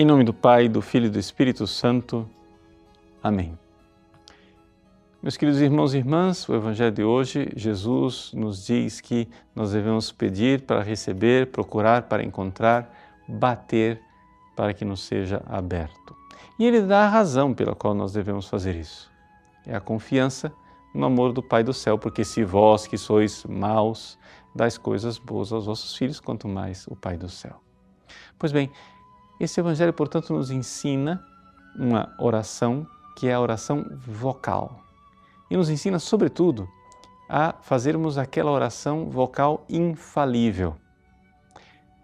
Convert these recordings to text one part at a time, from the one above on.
Em nome do Pai, do Filho e do Espírito Santo. Amém. Meus queridos irmãos e irmãs, o Evangelho de hoje, Jesus nos diz que nós devemos pedir para receber, procurar para encontrar, bater para que nos seja aberto. E ele dá a razão pela qual nós devemos fazer isso. É a confiança no amor do Pai do céu, porque se vós que sois maus, dais coisas boas aos vossos filhos, quanto mais o Pai do céu. Pois bem, esse Evangelho, portanto, nos ensina uma oração que é a oração vocal. E nos ensina, sobretudo, a fazermos aquela oração vocal infalível.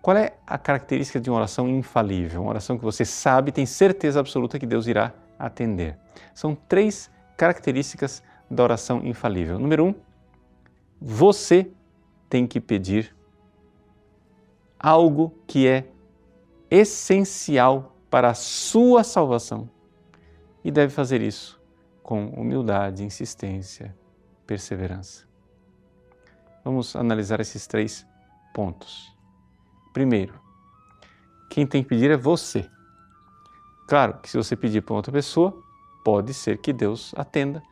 Qual é a característica de uma oração infalível? Uma oração que você sabe, tem certeza absoluta que Deus irá atender. São três características da oração infalível. Número um, você tem que pedir algo que é essencial para a sua salvação e deve fazer isso com humildade, insistência, perseverança. Vamos analisar esses três pontos. Primeiro, quem tem que pedir é você. Claro que se você pedir para outra pessoa, pode ser que Deus atenda,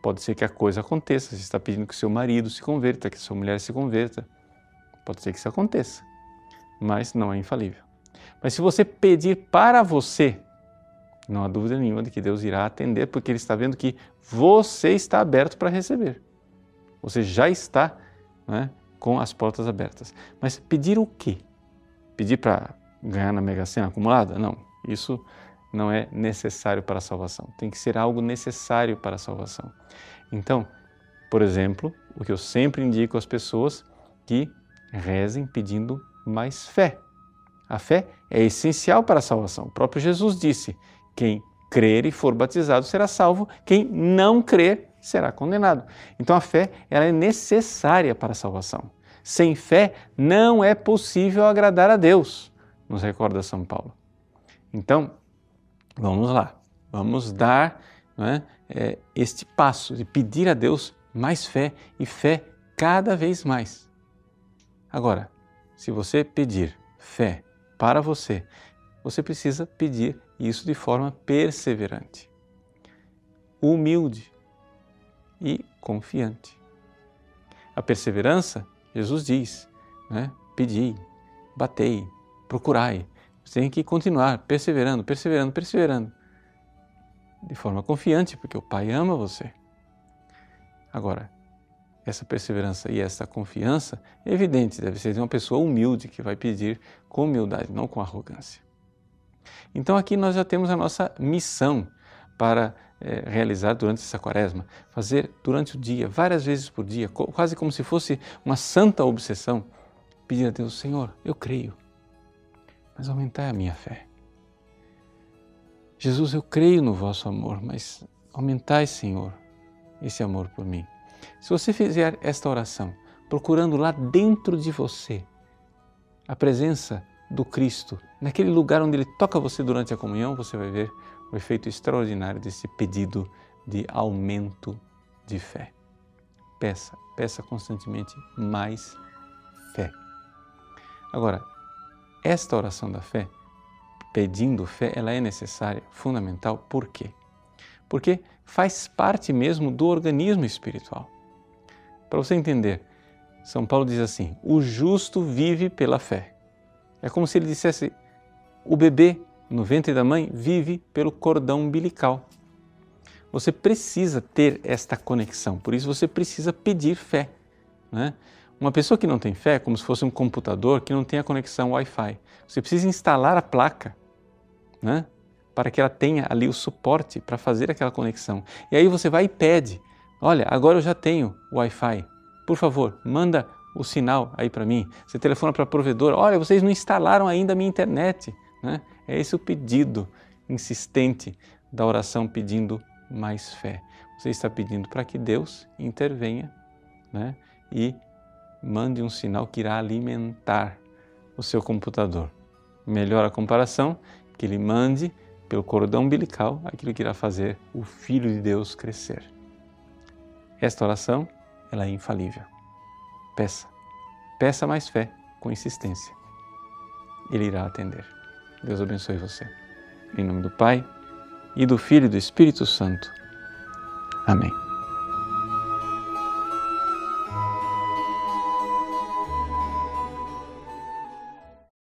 pode ser que a coisa aconteça. Você está pedindo que seu marido se converta, que sua mulher se converta. Pode ser que isso aconteça, mas não é infalível. Mas se você pedir para você, não há dúvida nenhuma de que Deus irá atender, porque Ele está vendo que você está aberto para receber. Você já está né, com as portas abertas. Mas pedir o quê? Pedir para ganhar na Mega Sena acumulada? Não, isso não é necessário para a salvação. Tem que ser algo necessário para a salvação. Então, por exemplo, o que eu sempre indico às pessoas que rezem pedindo mais fé. A fé é essencial para a salvação. O próprio Jesus disse: quem crer e for batizado será salvo, quem não crer será condenado. Então a fé ela é necessária para a salvação. Sem fé não é possível agradar a Deus, nos recorda São Paulo. Então, vamos lá, vamos dar é, é, este passo de pedir a Deus mais fé e fé cada vez mais. Agora, se você pedir fé para você, você precisa pedir isso de forma perseverante, humilde e confiante. A perseverança, Jesus diz, né? pedi, batei, procurai. Você tem que continuar perseverando, perseverando, perseverando. De forma confiante, porque o Pai ama você. Agora, essa perseverança e essa confiança, é evidente, deve ser de uma pessoa humilde que vai pedir com humildade, não com arrogância. Então aqui nós já temos a nossa missão para é, realizar durante essa quaresma, fazer durante o dia, várias vezes por dia, quase como se fosse uma santa obsessão, pedir a Deus, Senhor, eu creio, mas aumentai a minha fé. Jesus, eu creio no vosso amor, mas aumentai, Senhor, esse amor por mim. Se você fizer esta oração, procurando lá dentro de você a presença do Cristo, naquele lugar onde Ele toca você durante a comunhão, você vai ver o efeito extraordinário desse pedido de aumento de fé. Peça, peça constantemente mais fé. Agora, esta oração da fé, pedindo fé, ela é necessária, fundamental, por quê? Porque faz parte mesmo do organismo espiritual. Para você entender, São Paulo diz assim: o justo vive pela fé. É como se ele dissesse: o bebê no ventre da mãe vive pelo cordão umbilical. Você precisa ter esta conexão, por isso você precisa pedir fé. Né? Uma pessoa que não tem fé é como se fosse um computador que não tem a conexão Wi-Fi. Você precisa instalar a placa né? Para que ela tenha ali o suporte para fazer aquela conexão. E aí você vai e pede Olha, agora eu já tenho Wi-Fi. Por favor, manda o sinal aí para mim. Você telefona para a provedora. Olha, vocês não instalaram ainda a minha internet. Né? É esse o pedido insistente da oração pedindo mais fé. Você está pedindo para que Deus intervenha né? e mande um sinal que irá alimentar o seu computador. Melhor a comparação, que ele mande pelo cordão umbilical aquilo que irá fazer o Filho de Deus crescer. Esta oração, ela é infalível. Peça. Peça mais fé com insistência. Ele irá atender. Deus abençoe você. Em nome do Pai, e do Filho e do Espírito Santo. Amém.